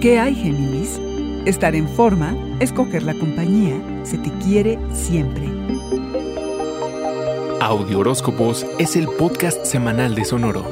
¿Qué hay, Géminis? Estar en forma, escoger la compañía, se te quiere siempre. Audio Horóscopos es el podcast semanal de Sonoro.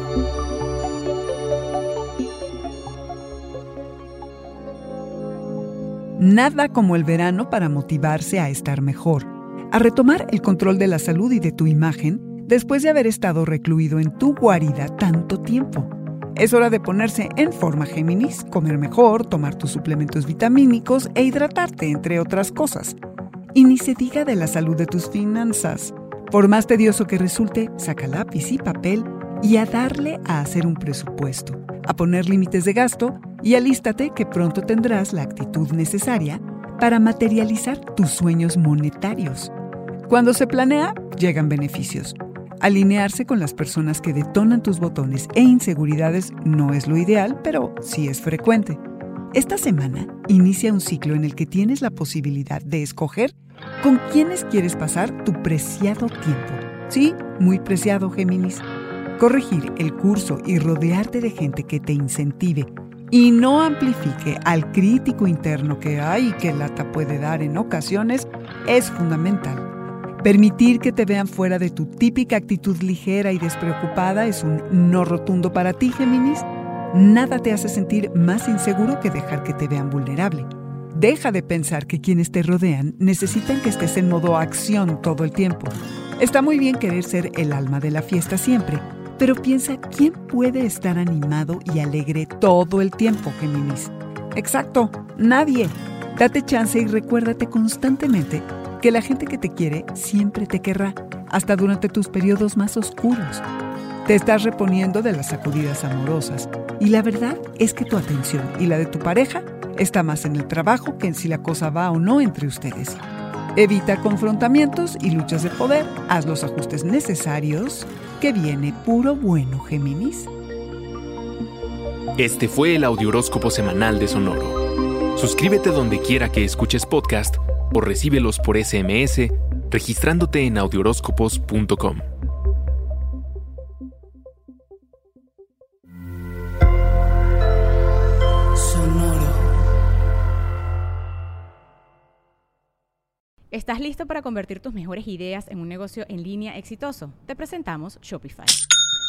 Nada como el verano para motivarse a estar mejor, a retomar el control de la salud y de tu imagen después de haber estado recluido en tu guarida tanto tiempo. Es hora de ponerse en forma Géminis, comer mejor, tomar tus suplementos vitamínicos e hidratarte, entre otras cosas. Y ni se diga de la salud de tus finanzas. Por más tedioso que resulte, saca lápiz y papel y a darle a hacer un presupuesto, a poner límites de gasto y alístate que pronto tendrás la actitud necesaria para materializar tus sueños monetarios. Cuando se planea, llegan beneficios. Alinearse con las personas que detonan tus botones e inseguridades no es lo ideal, pero sí es frecuente. Esta semana inicia un ciclo en el que tienes la posibilidad de escoger con quiénes quieres pasar tu preciado tiempo. Sí, muy preciado, Géminis. Corregir el curso y rodearte de gente que te incentive y no amplifique al crítico interno que hay y que lata puede dar en ocasiones es fundamental. Permitir que te vean fuera de tu típica actitud ligera y despreocupada es un no rotundo para ti, Géminis. Nada te hace sentir más inseguro que dejar que te vean vulnerable. Deja de pensar que quienes te rodean necesitan que estés en modo acción todo el tiempo. Está muy bien querer ser el alma de la fiesta siempre, pero piensa quién puede estar animado y alegre todo el tiempo, Géminis. Exacto, nadie. Date chance y recuérdate constantemente que la gente que te quiere siempre te querrá, hasta durante tus periodos más oscuros. Te estás reponiendo de las sacudidas amorosas y la verdad es que tu atención y la de tu pareja está más en el trabajo que en si la cosa va o no entre ustedes. Evita confrontamientos y luchas de poder, haz los ajustes necesarios, que viene puro bueno, Géminis. Este fue el Audioróscopo Semanal de Sonoro. Suscríbete donde quiera que escuches podcast o recíbelos por SMS registrándote en audioróscopos.com. ¿Estás listo para convertir tus mejores ideas en un negocio en línea exitoso? Te presentamos Shopify.